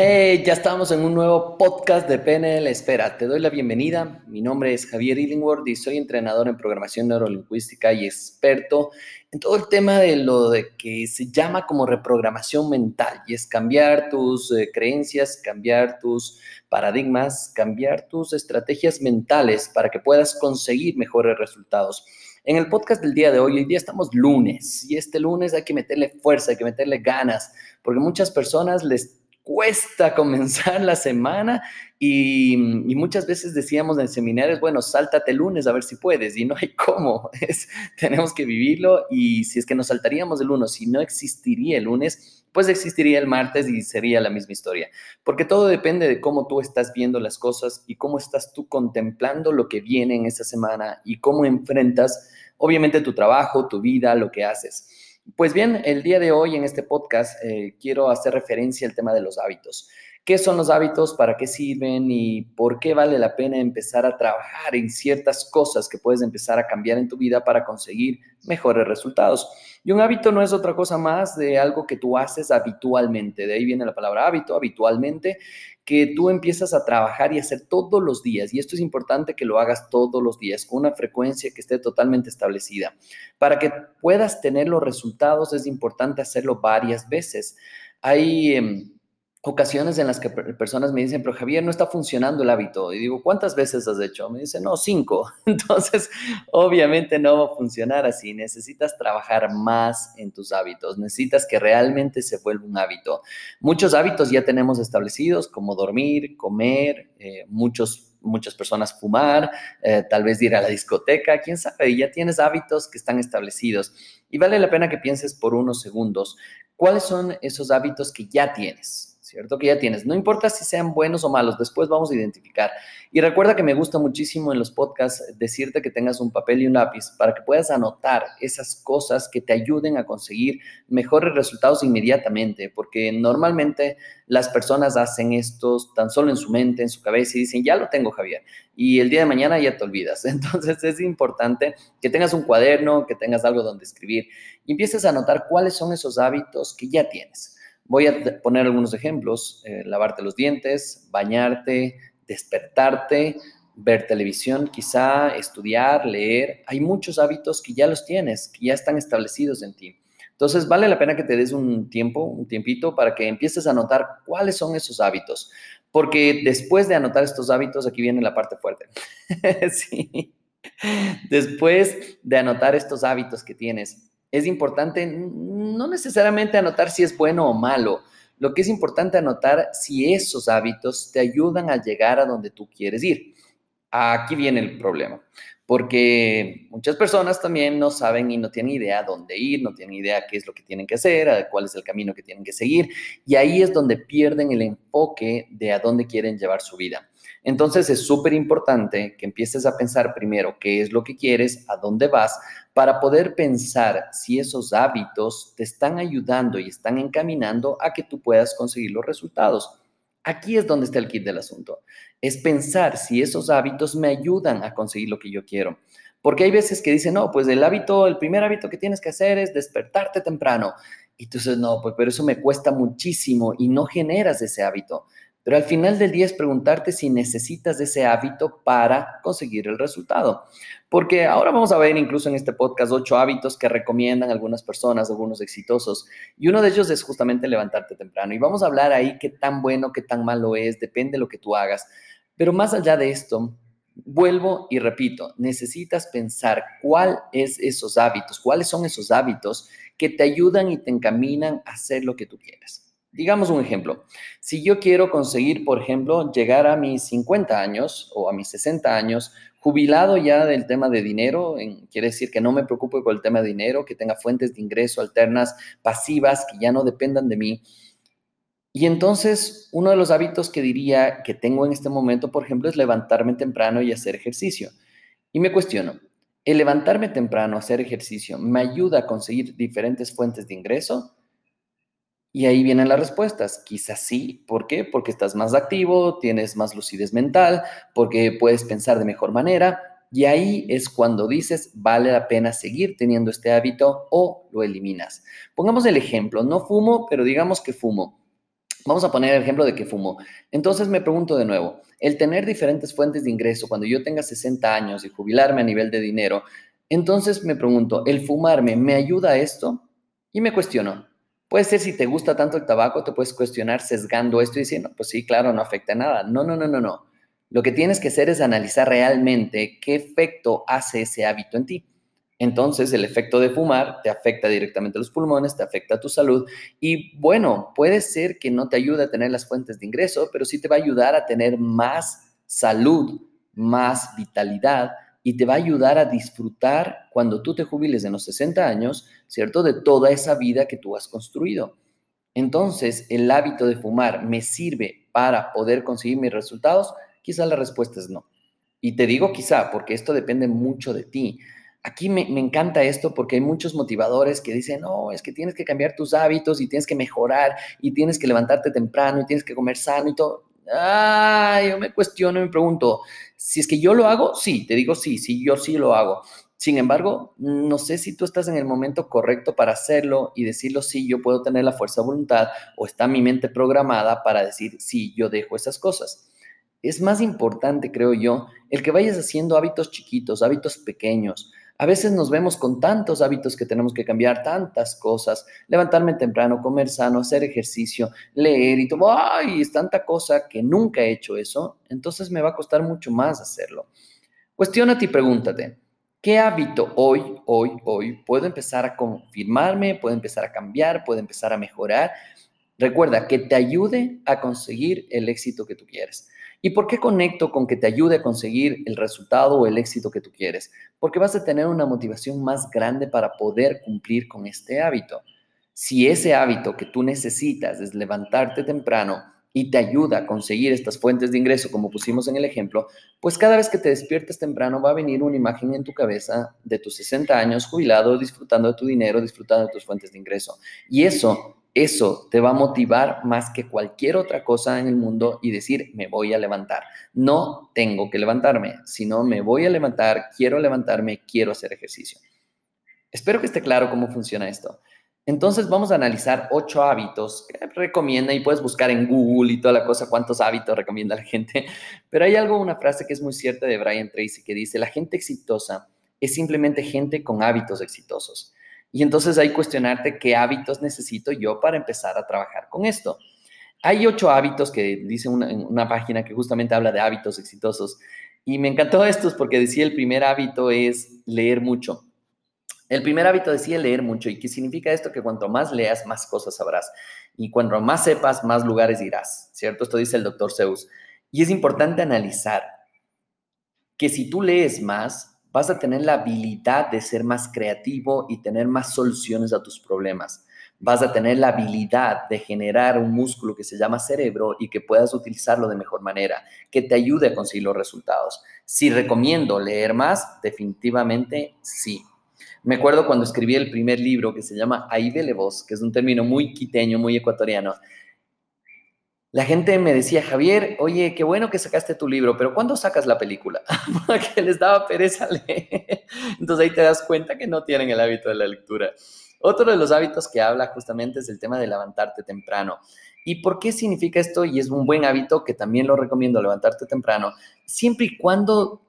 Hey, ya estamos en un nuevo podcast de PNL Espera. Te doy la bienvenida. Mi nombre es Javier Illingworth y soy entrenador en programación neurolingüística y experto en todo el tema de lo de que se llama como reprogramación mental y es cambiar tus eh, creencias, cambiar tus paradigmas, cambiar tus estrategias mentales para que puedas conseguir mejores resultados. En el podcast del día de hoy, hoy día estamos lunes y este lunes hay que meterle fuerza, hay que meterle ganas, porque muchas personas les cuesta comenzar la semana y, muchas veces decíamos en seminarios, bueno, sáltate el lunes a ver si puedes y no hay cómo, es, tenemos que vivirlo y si es que nos saltaríamos el lunes, si no existiría el lunes, pues existiría el martes y sería la misma historia, porque todo depende de cómo tú estás viendo las cosas y cómo estás tú contemplando lo que viene en esa semana y cómo enfrentas, obviamente, tu trabajo, tu vida, lo que haces. Pues bien, el día de hoy en este podcast eh, quiero hacer referencia al tema de los hábitos. ¿Qué son los hábitos? ¿Para qué sirven? ¿Y por qué vale la pena empezar a trabajar en ciertas cosas que puedes empezar a cambiar en tu vida para conseguir mejores resultados? Y un hábito no es otra cosa más de algo que tú haces habitualmente. De ahí viene la palabra hábito, habitualmente, que tú empiezas a trabajar y hacer todos los días. Y esto es importante que lo hagas todos los días con una frecuencia que esté totalmente establecida. Para que puedas tener los resultados es importante hacerlo varias veces. Hay... Ocasiones en las que personas me dicen, pero Javier, no está funcionando el hábito. Y digo, ¿cuántas veces has hecho? Me dicen, no, cinco. Entonces, obviamente no va a funcionar así. Necesitas trabajar más en tus hábitos. Necesitas que realmente se vuelva un hábito. Muchos hábitos ya tenemos establecidos, como dormir, comer, eh, muchos muchas personas fumar, eh, tal vez ir a la discoteca, quién sabe, ya tienes hábitos que están establecidos. Y vale la pena que pienses por unos segundos, ¿cuáles son esos hábitos que ya tienes? ¿Cierto? Que ya tienes. No importa si sean buenos o malos, después vamos a identificar. Y recuerda que me gusta muchísimo en los podcasts decirte que tengas un papel y un lápiz para que puedas anotar esas cosas que te ayuden a conseguir mejores resultados inmediatamente, porque normalmente las personas hacen esto tan solo en su mente, en su cabeza y dicen, ya lo tengo, Javier, y el día de mañana ya te olvidas. Entonces es importante que tengas un cuaderno, que tengas algo donde escribir y empieces a anotar cuáles son esos hábitos que ya tienes. Voy a poner algunos ejemplos. Eh, lavarte los dientes, bañarte, despertarte, ver televisión, quizá estudiar, leer. Hay muchos hábitos que ya los tienes, que ya están establecidos en ti. Entonces, vale la pena que te des un tiempo, un tiempito, para que empieces a anotar cuáles son esos hábitos. Porque después de anotar estos hábitos, aquí viene la parte fuerte. sí. Después de anotar estos hábitos que tienes, es importante no necesariamente anotar si es bueno o malo. Lo que es importante anotar si esos hábitos te ayudan a llegar a donde tú quieres ir. Aquí viene el problema, porque muchas personas también no saben y no tienen idea dónde ir, no tienen idea qué es lo que tienen que hacer, cuál es el camino que tienen que seguir, y ahí es donde pierden el enfoque de a dónde quieren llevar su vida. Entonces es súper importante que empieces a pensar primero qué es lo que quieres, a dónde vas, para poder pensar si esos hábitos te están ayudando y están encaminando a que tú puedas conseguir los resultados. Aquí es donde está el kit del asunto. Es pensar si esos hábitos me ayudan a conseguir lo que yo quiero. Porque hay veces que dicen, no, pues el hábito, el primer hábito que tienes que hacer es despertarte temprano. Y tú dices, no, pues pero eso me cuesta muchísimo y no generas ese hábito. Pero al final del día es preguntarte si necesitas ese hábito para conseguir el resultado. Porque ahora vamos a ver incluso en este podcast ocho hábitos que recomiendan algunas personas, algunos exitosos. Y uno de ellos es justamente levantarte temprano. Y vamos a hablar ahí qué tan bueno, qué tan malo es, depende de lo que tú hagas. Pero más allá de esto, vuelvo y repito, necesitas pensar cuál es esos hábitos, cuáles son esos hábitos que te ayudan y te encaminan a hacer lo que tú quieres. Digamos un ejemplo. Si yo quiero conseguir, por ejemplo, llegar a mis 50 años o a mis 60 años, jubilado ya del tema de dinero, quiere decir que no me preocupe por el tema de dinero, que tenga fuentes de ingreso alternas, pasivas, que ya no dependan de mí. Y entonces, uno de los hábitos que diría que tengo en este momento, por ejemplo, es levantarme temprano y hacer ejercicio. Y me cuestiono, ¿el levantarme temprano, hacer ejercicio, me ayuda a conseguir diferentes fuentes de ingreso? Y ahí vienen las respuestas. Quizás sí. ¿Por qué? Porque estás más activo, tienes más lucidez mental, porque puedes pensar de mejor manera. Y ahí es cuando dices, vale la pena seguir teniendo este hábito o lo eliminas. Pongamos el ejemplo, no fumo, pero digamos que fumo. Vamos a poner el ejemplo de que fumo. Entonces me pregunto de nuevo, el tener diferentes fuentes de ingreso cuando yo tenga 60 años y jubilarme a nivel de dinero, entonces me pregunto, ¿el fumarme me ayuda a esto? Y me cuestiono. Puede ser si te gusta tanto el tabaco, te puedes cuestionar sesgando esto y diciendo, pues sí, claro, no afecta nada. No, no, no, no, no. Lo que tienes que hacer es analizar realmente qué efecto hace ese hábito en ti. Entonces, el efecto de fumar te afecta directamente a los pulmones, te afecta a tu salud y bueno, puede ser que no te ayude a tener las fuentes de ingreso, pero sí te va a ayudar a tener más salud, más vitalidad y te va a ayudar a disfrutar cuando tú te jubiles en los 60 años, ¿cierto? De toda esa vida que tú has construido. Entonces, ¿el hábito de fumar me sirve para poder conseguir mis resultados? Quizá la respuesta es no. Y te digo quizá, porque esto depende mucho de ti. Aquí me, encanta esto porque hay muchos motivadores que dicen, no, es que tienes que cambiar tus hábitos y tienes que mejorar y tienes que levantarte temprano y tienes que comer sano y todo. Ah, yo me cuestiono y me pregunto, si es que yo lo hago, sí, te digo sí, sí, yo sí lo hago. Sin embargo, no sé si tú estás en el momento correcto para hacerlo y decirlo, sí, yo puedo tener la fuerza de voluntad o está mi mente programada para decir, sí, yo dejo esas cosas. Es más importante, creo yo, el que vayas haciendo hábitos chiquitos, hábitos pequeños, a veces nos vemos con tantos hábitos que tenemos que cambiar, tantas cosas, levantarme temprano, comer sano, hacer ejercicio, leer y todo, ay, es tanta cosa que nunca he hecho eso, entonces me va a costar mucho más hacerlo. Cuestiónate y pregúntate, ¿qué hábito hoy, hoy, hoy puedo empezar a confirmarme, puedo empezar a cambiar, puedo empezar a mejorar? Recuerda que te ayude a conseguir el éxito que tú quieres. ¿Y por qué conecto con que te ayude a conseguir el resultado o el éxito que tú quieres? Porque vas a tener una motivación más grande para poder cumplir con este hábito. Si ese hábito que tú necesitas es levantarte temprano y te ayuda a conseguir estas fuentes de ingreso, como pusimos en el ejemplo, pues cada vez que te despiertes temprano va a venir una imagen en tu cabeza de tus 60 años jubilado, disfrutando de tu dinero, disfrutando de tus fuentes de ingreso. Y eso eso te va a motivar más que cualquier otra cosa en el mundo y decir, me voy a levantar. No tengo que levantarme, sino me voy a levantar, quiero levantarme, quiero hacer ejercicio. Espero que esté claro cómo funciona esto. Entonces vamos a analizar ocho hábitos que recomienda y puedes buscar en Google y toda la cosa cuántos hábitos recomienda la gente. Pero hay algo, una frase que es muy cierta de Brian Tracy que dice, la gente exitosa es simplemente gente con hábitos exitosos. Y entonces hay cuestionarte qué hábitos necesito yo para empezar a trabajar con esto. Hay ocho hábitos que dice una, una página que justamente habla de hábitos exitosos. Y me encantó estos porque decía el primer hábito es leer mucho. El primer hábito decía leer mucho. ¿Y qué significa esto? Que cuanto más leas, más cosas sabrás. Y cuanto más sepas, más lugares irás. ¿Cierto? Esto dice el doctor Zeus. Y es importante analizar que si tú lees más, vas a tener la habilidad de ser más creativo y tener más soluciones a tus problemas. Vas a tener la habilidad de generar un músculo que se llama cerebro y que puedas utilizarlo de mejor manera, que te ayude a conseguir los resultados. Si recomiendo leer más, definitivamente sí. Me acuerdo cuando escribí el primer libro que se llama Ahí de voz, que es un término muy quiteño, muy ecuatoriano la gente me decía, Javier, oye, qué bueno que sacaste tu libro, pero ¿cuándo sacas la película? Porque les daba pereza leer. Entonces ahí te das cuenta que no tienen el hábito de la lectura. Otro de los hábitos que habla justamente es el tema de levantarte temprano. ¿Y por qué significa esto? Y es un buen hábito que también lo recomiendo, levantarte temprano, siempre y cuando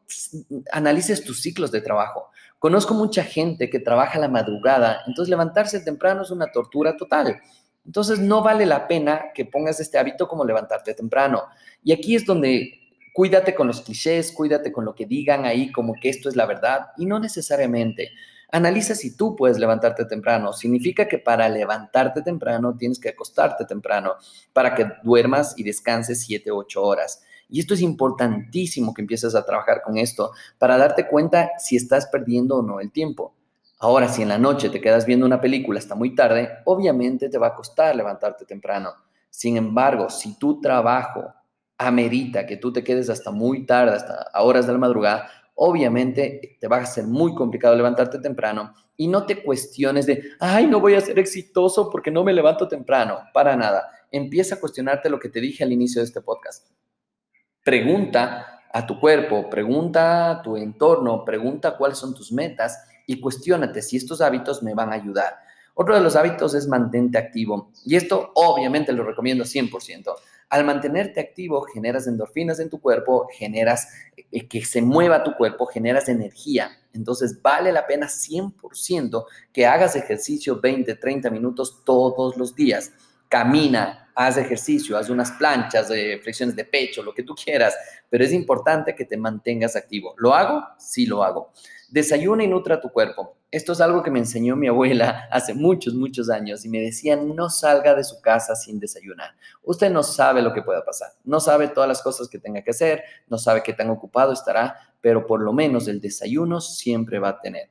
analices tus ciclos de trabajo. Conozco mucha gente que trabaja la madrugada, entonces levantarse temprano es una tortura total. Entonces no vale la pena que pongas este hábito como levantarte temprano. Y aquí es donde cuídate con los clichés, cuídate con lo que digan ahí como que esto es la verdad y no necesariamente. Analiza si tú puedes levantarte temprano. Significa que para levantarte temprano tienes que acostarte temprano para que duermas y descanses 7, 8 horas. Y esto es importantísimo que empieces a trabajar con esto para darte cuenta si estás perdiendo o no el tiempo. Ahora, si en la noche te quedas viendo una película hasta muy tarde, obviamente te va a costar levantarte temprano. Sin embargo, si tu trabajo amerita que tú te quedes hasta muy tarde, hasta horas de la madrugada, obviamente te va a ser muy complicado levantarte temprano y no te cuestiones de, ay, no voy a ser exitoso porque no me levanto temprano. Para nada. Empieza a cuestionarte lo que te dije al inicio de este podcast. Pregunta a tu cuerpo, pregunta a tu entorno, pregunta cuáles son tus metas y cuestiónate si estos hábitos me van a ayudar. Otro de los hábitos es mantente activo. Y esto obviamente lo recomiendo 100%. Al mantenerte activo, generas endorfinas en tu cuerpo, generas eh, que se mueva tu cuerpo, generas energía. Entonces vale la pena 100% que hagas ejercicio 20, 30 minutos todos los días. Camina, haz ejercicio, haz unas planchas, de flexiones de pecho, lo que tú quieras, pero es importante que te mantengas activo. ¿Lo hago? Sí lo hago. Desayuna y nutra tu cuerpo. Esto es algo que me enseñó mi abuela hace muchos, muchos años y me decía, no salga de su casa sin desayunar. Usted no sabe lo que pueda pasar, no sabe todas las cosas que tenga que hacer, no sabe qué tan ocupado estará, pero por lo menos el desayuno siempre va a tener.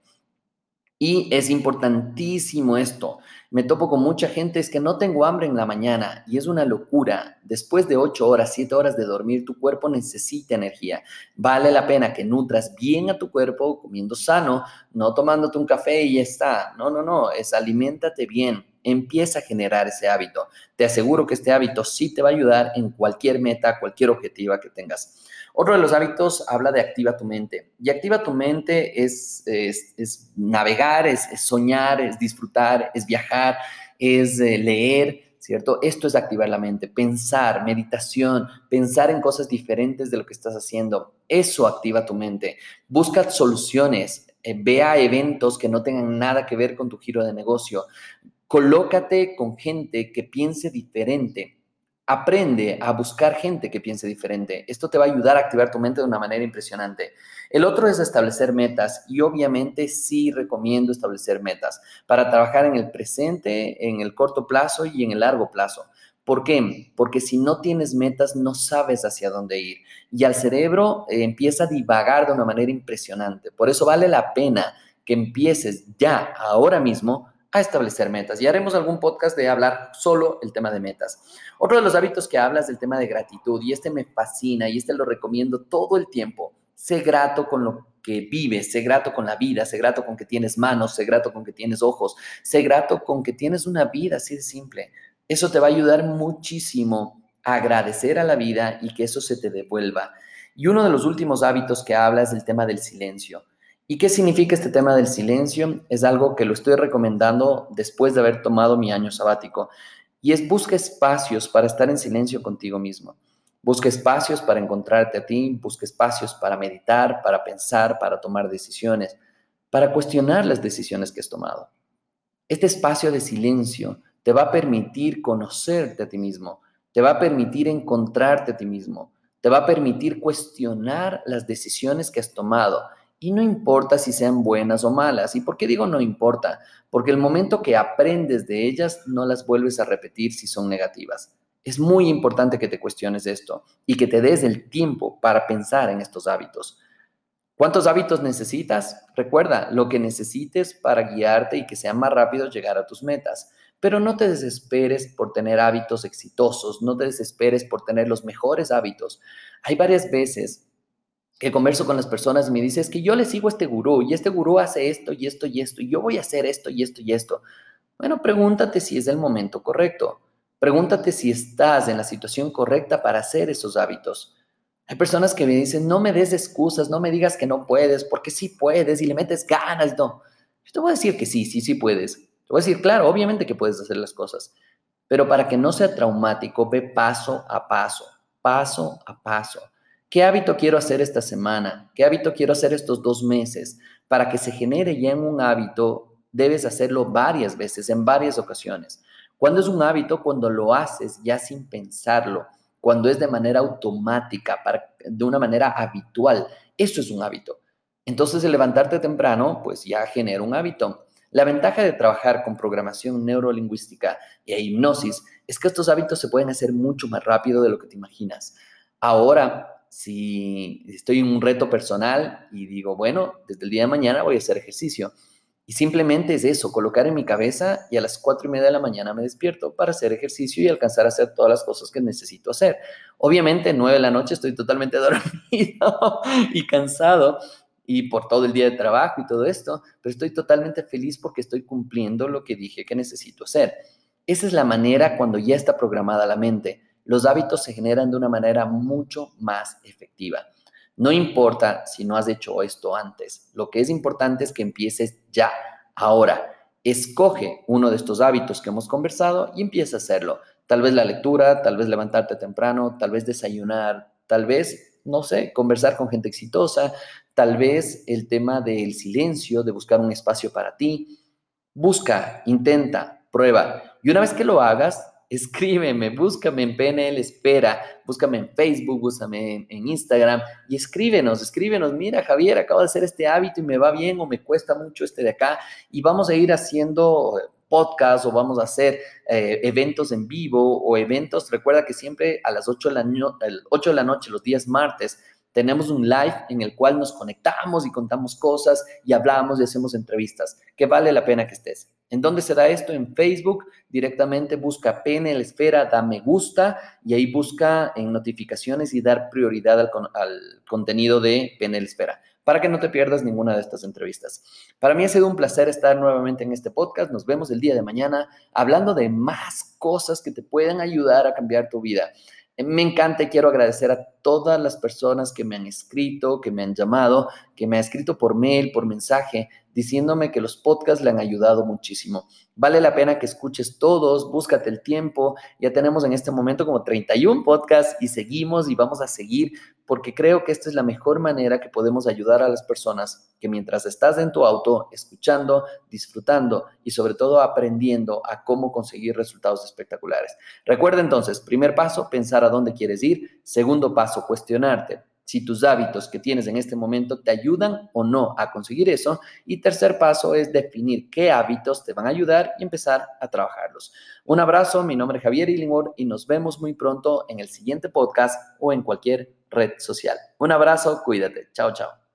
Y es importantísimo esto. Me topo con mucha gente, es que no tengo hambre en la mañana y es una locura. Después de ocho horas, siete horas de dormir, tu cuerpo necesita energía. Vale la pena que nutras bien a tu cuerpo comiendo sano, no tomándote un café y ya está. No, no, no, es aliméntate bien. Empieza a generar ese hábito. Te aseguro que este hábito sí te va a ayudar en cualquier meta, cualquier objetivo que tengas. Otro de los hábitos habla de activa tu mente. Y activa tu mente es, es, navegar, es, soñar, es disfrutar, es viajar, es eh, leer, ¿cierto? Esto es activar la mente, pensar, meditación, pensar en cosas diferentes de lo que estás haciendo. Eso activa tu mente. Busca soluciones, eh, vea eventos que no tengan nada que ver con tu giro de negocio. Colócate con gente que piense diferente Aprende a buscar gente que piense diferente. Esto te va a ayudar a activar tu mente de una manera impresionante. El otro es establecer metas y obviamente sí recomiendo establecer metas para trabajar en el presente, en el corto plazo y en el largo plazo. ¿Por qué? Porque si no tienes metas no sabes hacia dónde ir y al cerebro eh, empieza a divagar de una manera impresionante. Por eso vale la pena que empieces ya, ahora mismo, a establecer metas. Y haremos algún podcast de hablar solo el tema de metas. Otro de los hábitos que hablas es el tema de gratitud y este me fascina y este lo recomiendo todo el tiempo. Sé grato con lo que vives, sé grato con la vida, sé grato con que tienes manos, sé grato con que tienes ojos, sé grato con que tienes una vida así de simple. Eso te va a ayudar muchísimo a agradecer a la vida y que eso se te devuelva. Y uno de los últimos hábitos que hablas es el tema del silencio. ¿Y qué significa este tema del silencio? Es algo que lo estoy recomendando después de haber tomado mi año sabático. Y es busca espacios para estar en silencio contigo mismo. Busca espacios para encontrarte a ti, busca espacios para meditar, para pensar, para tomar decisiones, para cuestionar las decisiones que has tomado. Este espacio de silencio te va a permitir conocerte a ti mismo, te va a permitir encontrarte a ti mismo, te va a permitir cuestionar las decisiones que has tomado y no importa si sean buenas o malas. ¿Y por qué digo no importa? Porque el momento que aprendes de ellas, no las vuelves a repetir si son negativas. Es muy importante que te cuestiones esto y que te des el tiempo para pensar en estos hábitos. ¿Cuántos hábitos necesitas? Recuerda, lo que necesites para guiarte y que sea más rápido llegar a tus metas. Pero no te desesperes por tener hábitos exitosos, no te desesperes por tener los mejores hábitos. Hay varias veces que converso con las personas y me dice, es que yo le sigo a este gurú y este gurú hace esto y esto y esto y yo voy a hacer esto y esto y esto. Bueno, pregúntate si es el momento correcto. Pregúntate si estás en la situación correcta para hacer esos hábitos. Hay personas que me dicen, no me des excusas, no me digas que no puedes, porque sí puedes y le metes ganas. No, yo te voy a decir que sí, sí, sí puedes. Te voy a decir, claro, obviamente que puedes hacer las cosas, pero para que no sea traumático, ve paso a paso, paso a paso. ¿Qué hábito quiero hacer esta semana? ¿Qué hábito quiero hacer estos dos meses? Para que se genere ya un hábito, debes hacerlo varias veces, en varias ocasiones. Cuando es un hábito? Cuando lo haces ya sin pensarlo, cuando es de manera automática, de una manera habitual. Eso es un hábito. Entonces, el levantarte temprano, pues ya genera un hábito. La ventaja de trabajar con programación neurolingüística e hipnosis es que estos hábitos se pueden hacer mucho más rápido de lo que te imaginas. Ahora, si estoy en un reto personal y digo, bueno, desde el día de mañana voy a hacer ejercicio. Y simplemente es eso, colocar en mi cabeza y a las cuatro y media de la mañana me despierto para hacer ejercicio y alcanzar a hacer todas las cosas que necesito hacer. Obviamente, nueve de la noche estoy totalmente dormido y cansado y por todo el día de trabajo y todo esto, pero estoy totalmente feliz porque estoy cumpliendo lo que dije que necesito hacer. Esa es la manera cuando ya está programada la mente los hábitos se generan de una manera mucho más efectiva. No importa si no has hecho esto antes, lo que es importante es que empieces ya, ahora. Escoge uno de estos hábitos que hemos conversado y empieza a hacerlo. Tal vez la lectura, tal vez levantarte temprano, tal vez desayunar, tal vez, no sé, conversar con gente exitosa, tal vez el tema del silencio, de buscar un espacio para ti. Busca, intenta, prueba. Y una vez que lo hagas, escríbeme, búscame en PNL Espera, búscame en Facebook, búscame en, Instagram y escríbenos, escríbenos, mira Javier, acabo de hacer este hábito y me va bien o me cuesta mucho este de acá y vamos a ir haciendo podcast o vamos a hacer eh, eventos en vivo o eventos, recuerda que siempre a las 8 de, la 8 de la noche, los días martes, tenemos un live en el cual nos conectamos y contamos cosas y hablamos y hacemos entrevistas, que vale la pena que estés. ¿En dónde se da esto? En Facebook, directamente busca PNL Esfera, da me gusta y ahí busca en notificaciones y dar prioridad al, al contenido de PNL Esfera para que no te pierdas ninguna de estas entrevistas. Para mí ha sido un placer estar nuevamente en este podcast. Nos vemos el día de mañana hablando de más cosas que te pueden ayudar a cambiar tu vida. Me encanta y quiero agradecer a todas las personas que me han escrito, que me han llamado, que me han escrito por mail, por mensaje, diciéndome que los podcasts le han ayudado muchísimo. Vale la pena que escuches todos, búscate el tiempo. Ya tenemos en este momento como 31 podcasts y seguimos y vamos a seguir porque creo que esta es la mejor manera que podemos ayudar a las personas que mientras estás en tu auto, escuchando, disfrutando y sobre todo aprendiendo a cómo conseguir resultados espectaculares. Recuerda entonces, primer paso, pensar a dónde quieres ir. Segundo paso, cuestionarte si tus hábitos que tienes en este momento te ayudan o no a conseguir eso. Y tercer paso es definir qué hábitos te van a ayudar y empezar a trabajarlos. Un abrazo, mi nombre es Javier Illingworth y nos vemos muy pronto en el siguiente podcast o en cualquier red social. Un abrazo, cuídate. Chao, chao.